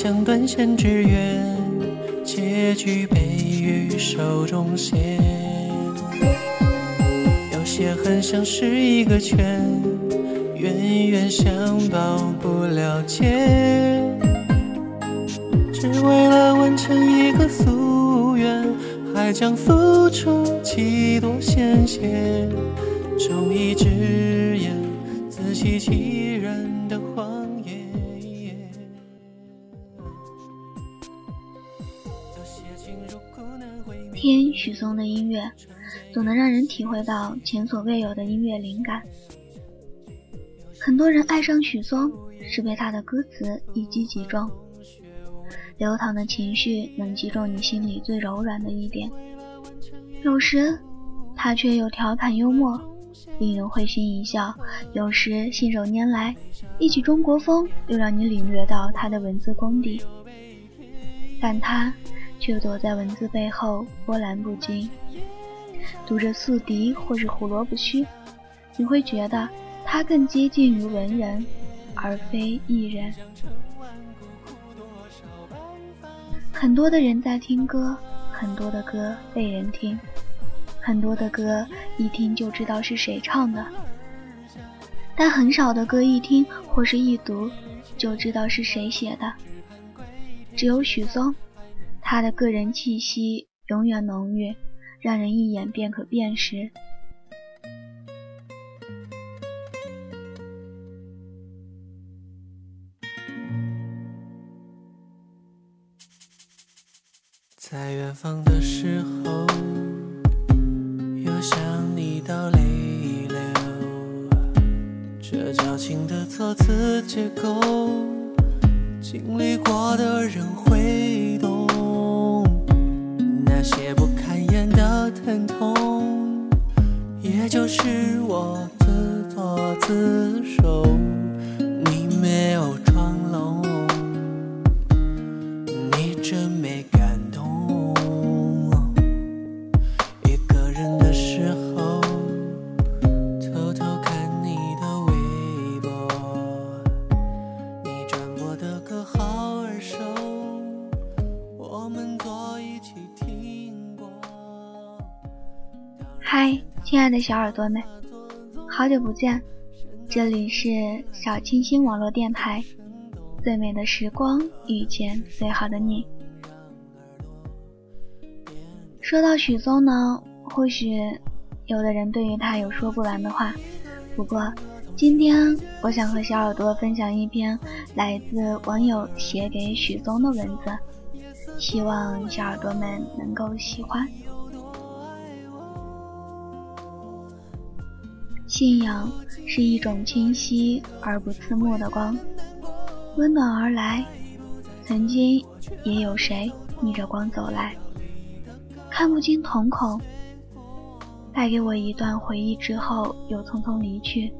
像断线之缘，结局被于手中线。有些恨像是一个圈，冤冤相报不了结。只为了完成一个夙愿，还将付出几多鲜血，忠义之言，自欺欺许嵩的音乐，总能让人体会到前所未有的音乐灵感。很多人爱上许嵩，是被他的歌词一击即中，流淌的情绪能击中你心里最柔软的一点。有时，他却又调侃幽默，令人会心一笑；有时信手拈来，一曲中国风，又让你领略到他的文字功底。但他。却躲在文字背后波澜不惊。读着宿敌或是胡萝卜须，你会觉得他更接近于文人，而非艺人。很多的人在听歌，很多的歌被人听，很多的歌一听就知道是谁唱的，但很少的歌一听或是一读就知道是谁写的。只有许嵩。他的个人气息永远浓郁，让人一眼便可辨识。在远方的时候，又想你到泪流。这矫情的措辞结构，经历过的人会。些不堪言的疼痛，也就是我自作自小耳朵们，好久不见！这里是小清新网络电台，最美的时光遇见最好的你。说到许嵩呢，或许有的人对于他有说不完的话，不过今天我想和小耳朵分享一篇来自网友写给许嵩的文字，希望小耳朵们能够喜欢。信仰是一种清晰而不刺目的光，温暖而来。曾经也有谁逆着光走来，看不清瞳孔，带给我一段回忆之后又匆匆离去，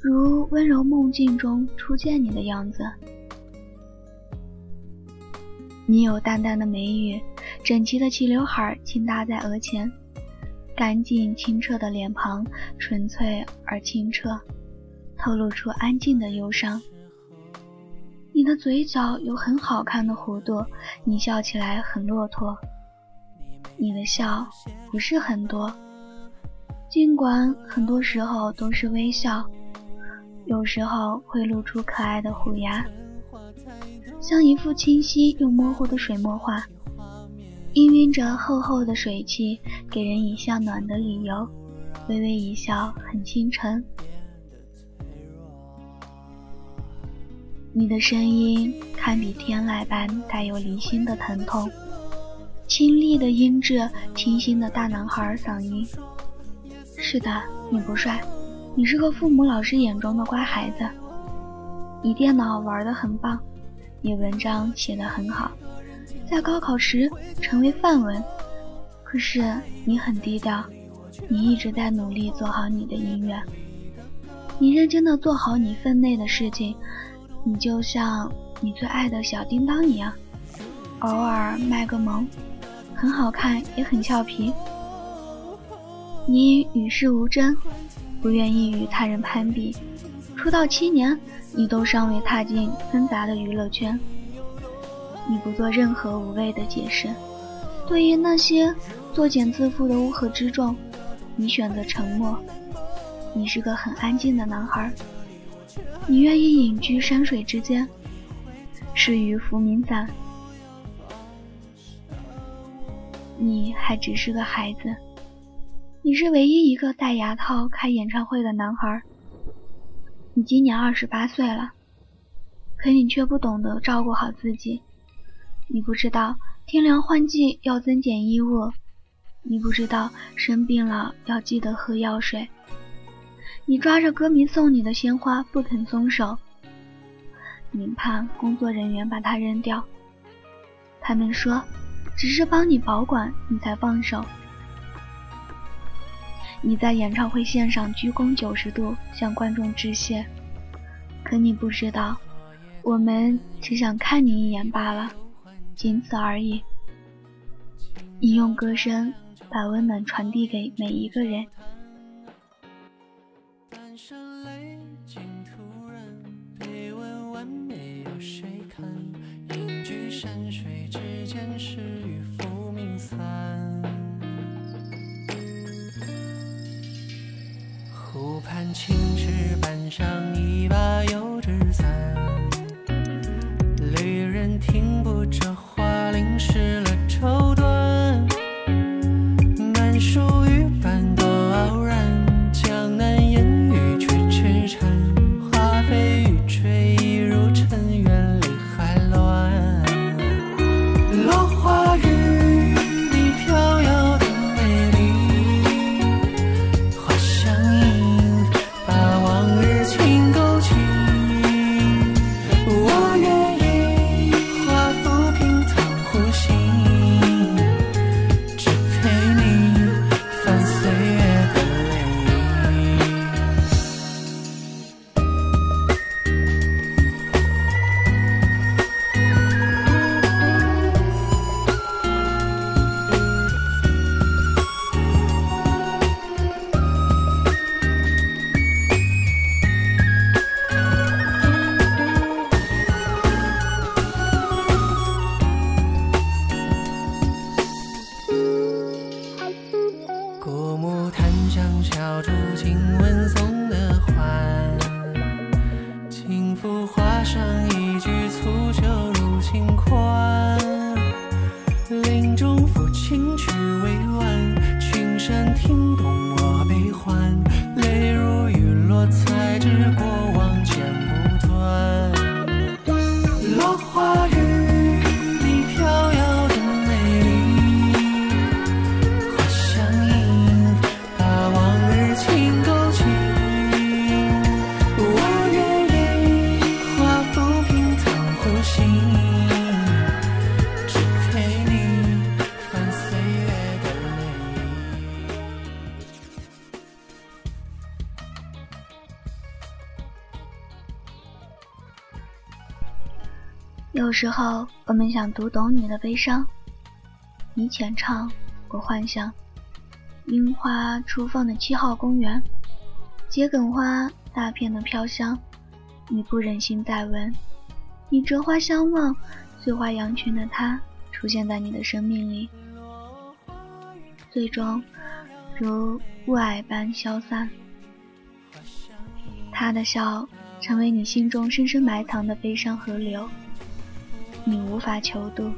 如温柔梦境中初见你的样子。你有淡淡的眉宇，整齐的齐刘海轻搭在额前。干净清澈的脸庞，纯粹而清澈，透露出安静的忧伤。你的嘴角有很好看的弧度，你笑起来很落拓。你的笑不是很多，尽管很多时候都是微笑，有时候会露出可爱的虎牙，像一幅清晰又模糊的水墨画。氤氲着厚厚的水汽，给人以向暖的理由。微微一笑，很倾城。你的声音堪比天籁般带有离心的疼痛，清丽的音质，清新的大男孩嗓音。是的，你不帅，你是个父母老师眼中的乖孩子，你电脑玩得很棒，你文章写得很好，在高考时成为范文。可是你很低调，你一直在努力做好你的音乐，你认真的做好你分内的事情，你就像你最爱的小叮当一样，偶尔卖个萌，很好看也很俏皮。你与世无争。不愿意与他人攀比，出道七年，你都尚未踏进纷杂的娱乐圈。你不做任何无谓的解释，对于那些作茧自缚的乌合之众，你选择沉默。你是个很安静的男孩，你愿意隐居山水之间，适于浮名散。你还只是个孩子。你是唯一一个戴牙套开演唱会的男孩。你今年二十八岁了，可你却不懂得照顾好自己。你不知道天凉换季要增减衣物，你不知道生病了要记得喝药水。你抓着歌迷送你的鲜花不肯松手，你怕工作人员把它扔掉。他们说，只是帮你保管，你才放手。你在演唱会线上鞠躬九十度向观众致谢，可你不知道，我们只想看你一眼罢了，仅此而已。你用歌声把温暖传递给每一个人。有时候，我们想读懂你的悲伤。你浅唱，我幻想。樱花初放的七号公园，桔梗花大片的飘香。你不忍心再闻。你折花相望，碎花羊群的他出现在你的生命里，最终如雾霭般消散。他的笑，成为你心中深深埋藏的悲伤河流。你无法求渡，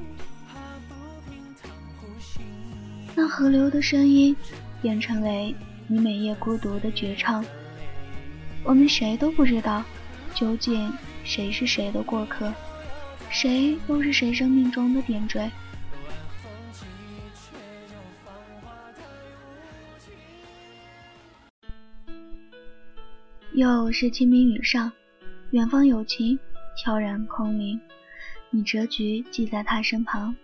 那河流的声音变成为你每夜孤独的绝唱。我们谁都不知道，究竟谁是谁的过客，谁又是谁生命中的点缀。又是清明雨上，远方有情，悄然空灵。你折菊系在他身旁，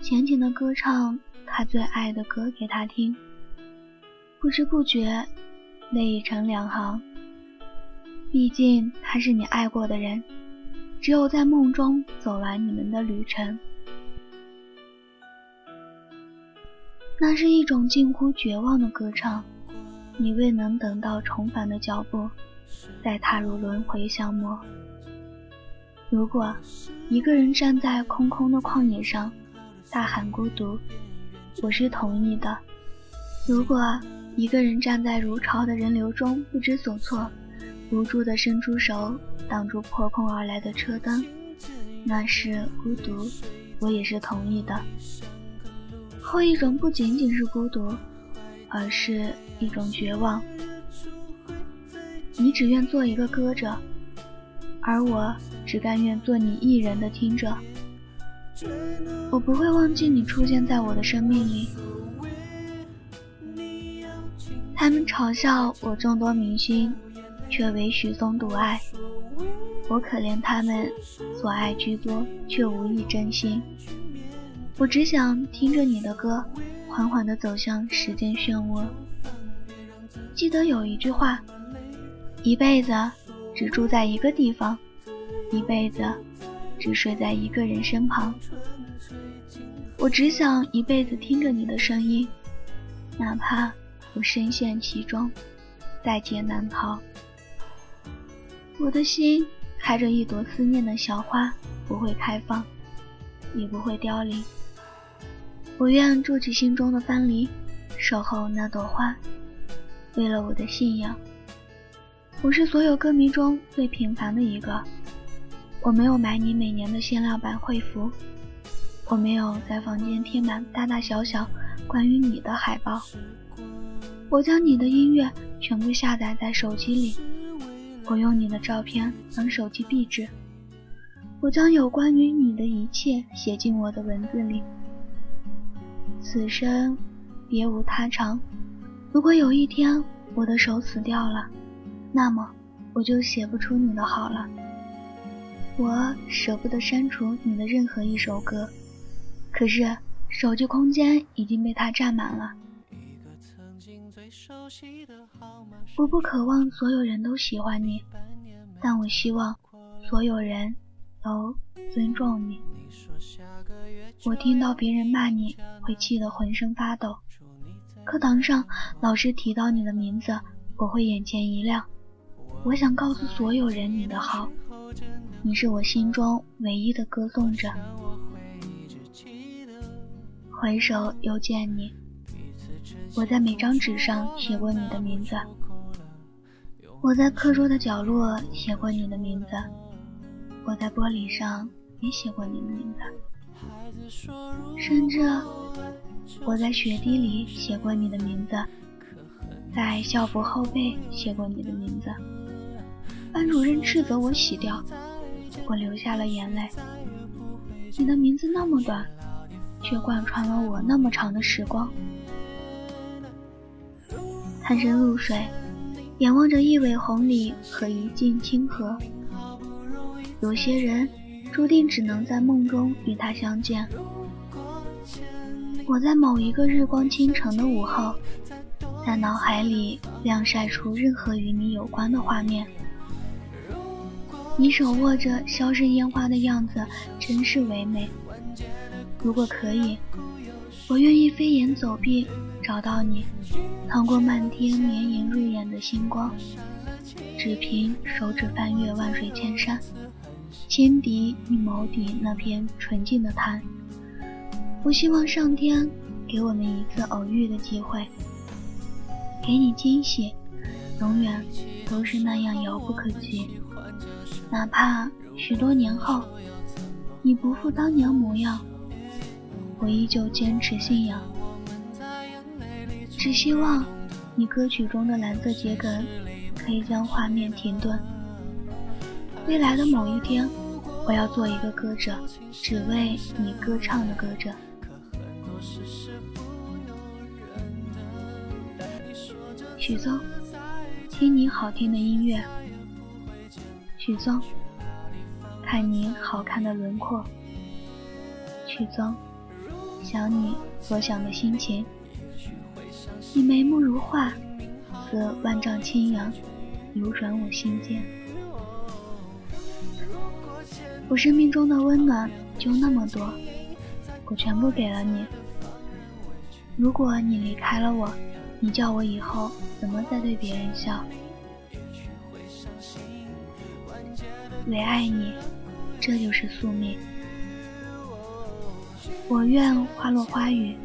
浅浅的歌唱他最爱的歌给他听。不知不觉，泪已成两行。毕竟他是你爱过的人，只有在梦中走完你们的旅程。那是一种近乎绝望的歌唱，你未能等到重返的脚步，再踏入轮回相陌。如果一个人站在空空的旷野上，大喊孤独，我是同意的；如果一个人站在如潮的人流中不知所措，无助地伸出手挡住破空而来的车灯，那是孤独，我也是同意的。后一种不仅仅是孤独，而是一种绝望。你只愿做一个歌者，而我只甘愿做你一人的听者。我不会忘记你出现在我的生命里。他们嘲笑我众多明星，却唯许嵩独爱。我可怜他们所爱居多，却无意真心。我只想听着你的歌，缓缓地走向时间漩涡。记得有一句话：一辈子只住在一个地方，一辈子只睡在一个人身旁。我只想一辈子听着你的声音，哪怕我深陷其中，在劫难逃。我的心开着一朵思念的小花，不会开放，也不会凋零。我愿筑起心中的藩篱，守候那朵花。为了我的信仰，我是所有歌迷中最平凡的一个。我没有买你每年的限量版会服，我没有在房间贴满大大小小关于你的海报。我将你的音乐全部下载在手机里，我用你的照片当手机壁纸，我将有关于你的一切写进我的文字里。此生别无他长。如果有一天我的手死掉了，那么我就写不出你的好了。我舍不得删除你的任何一首歌，可是手机空间已经被它占满了。我不渴望所有人都喜欢你，但我希望所有人都尊重你。我听到别人骂你会气得浑身发抖，课堂上老师提到你的名字，我会眼前一亮。我想告诉所有人你的好，你是我心中唯一的歌颂者。回首又见你，我在每张纸上写过你的名字，我在课桌的角落写过你的名字，我在玻璃上也写过你的名字。甚至我在雪地里写过你的名字，在校服后背写过你的名字。班主任斥责我洗掉，我流下了眼泪。你的名字那么短，却贯穿了我那么长的时光。探身入水，眼望着一尾红鲤和一镜清河。有些人。注定只能在梦中与他相见。我在某一个日光倾城的午后，在脑海里晾晒出任何与你有关的画面。你手握着消逝烟花的样子，真是唯美。如果可以，我愿意飞檐走壁找到你，趟过漫天绵延锐眼的星光，只凭手指翻越万水千山。轻敌你眸底那片纯净的滩，我希望上天给我们一次偶遇的机会，给你惊喜，永远都是那样遥不可及。哪怕许多年后，你不复当年模样，我依旧坚持信仰。只希望你歌曲中的蓝色桔梗可以将画面停顿。未来的某一天。我要做一个歌者，只为你歌唱的歌者。许嵩，听你好听的音乐。许嵩，看你好看的轮廓。许嵩，想你所想的心情。你眉目如画，似万丈青阳，流转我心间。我生命中的温暖就那么多，我全部给了你。如果你离开了我，你叫我以后怎么再对别人笑？唯爱你，这就是宿命。我愿花落花雨，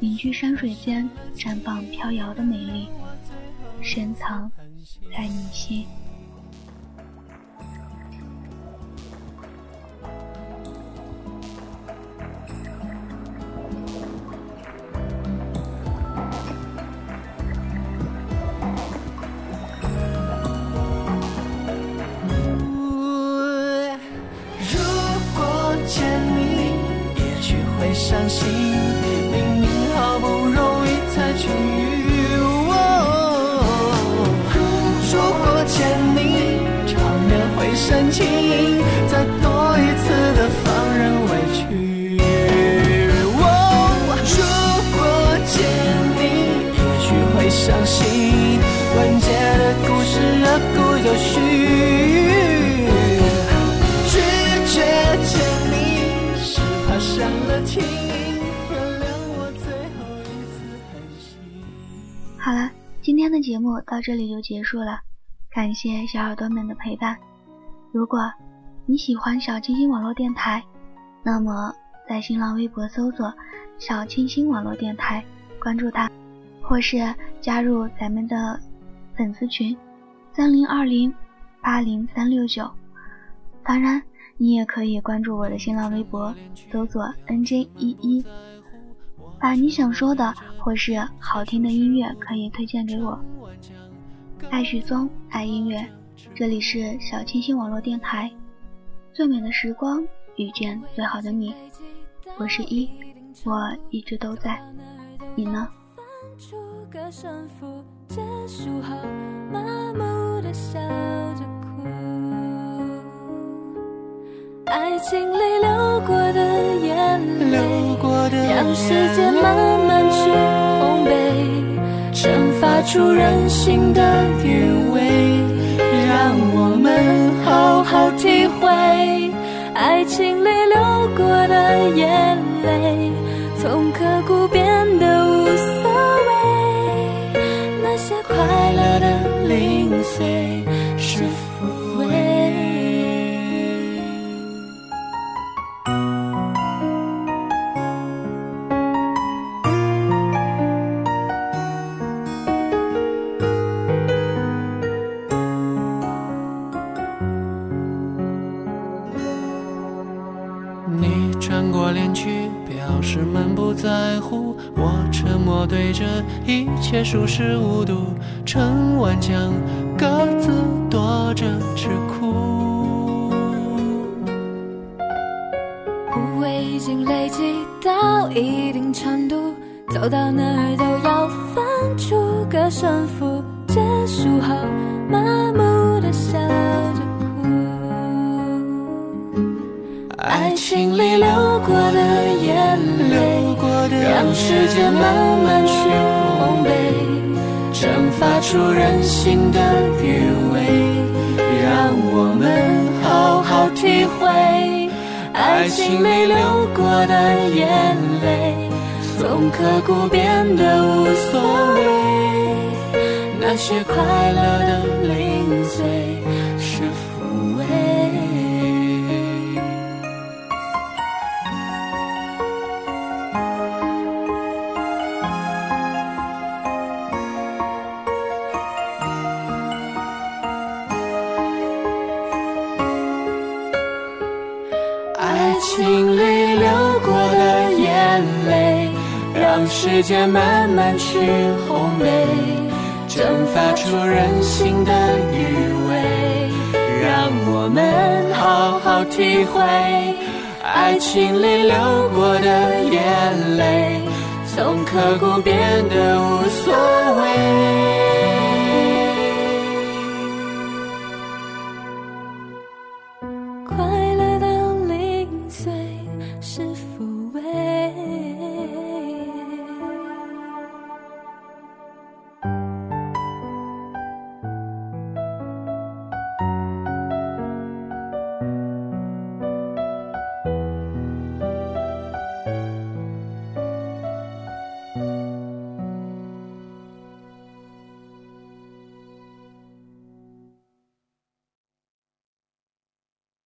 隐居山水间绽放飘摇的美丽，深藏在你心。伤心，今天的节目到这里就结束了，感谢小耳朵们的陪伴。如果你喜欢小清新网络电台，那么在新浪微博搜索“小清新网络电台”，关注它，或是加入咱们的粉丝群三零二零八零三六九。当然，你也可以关注我的新浪微博，搜索 “nj 一一”。把你想说的或是好听的音乐可以推荐给我。爱许嵩，爱音乐，这里是小清新网络电台。最美的时光，遇见最好的你。我是一，我一直都在。你呢？爱情里流过的眼泪，让时间慢慢去烘焙，蒸发出人性的余味，让我们好好体会。爱情里流过的眼泪，从刻骨变得无所谓，那些快乐的零碎。是否切熟视无睹，成万江各自躲着吃苦。误会已经累积到一定程度，走到哪儿都要分出个胜负，结束后麻木的笑着哭。爱情里流过的眼泪。让时间慢慢去烘焙，蒸发出人性的余味，让我们好好体会爱情没流过的眼泪，从刻骨变得无所谓，那些快乐的零碎。时间慢慢去烘焙，蒸发出人性的余味，让我们好好体会爱情里流过的眼泪，从刻骨变得无所谓。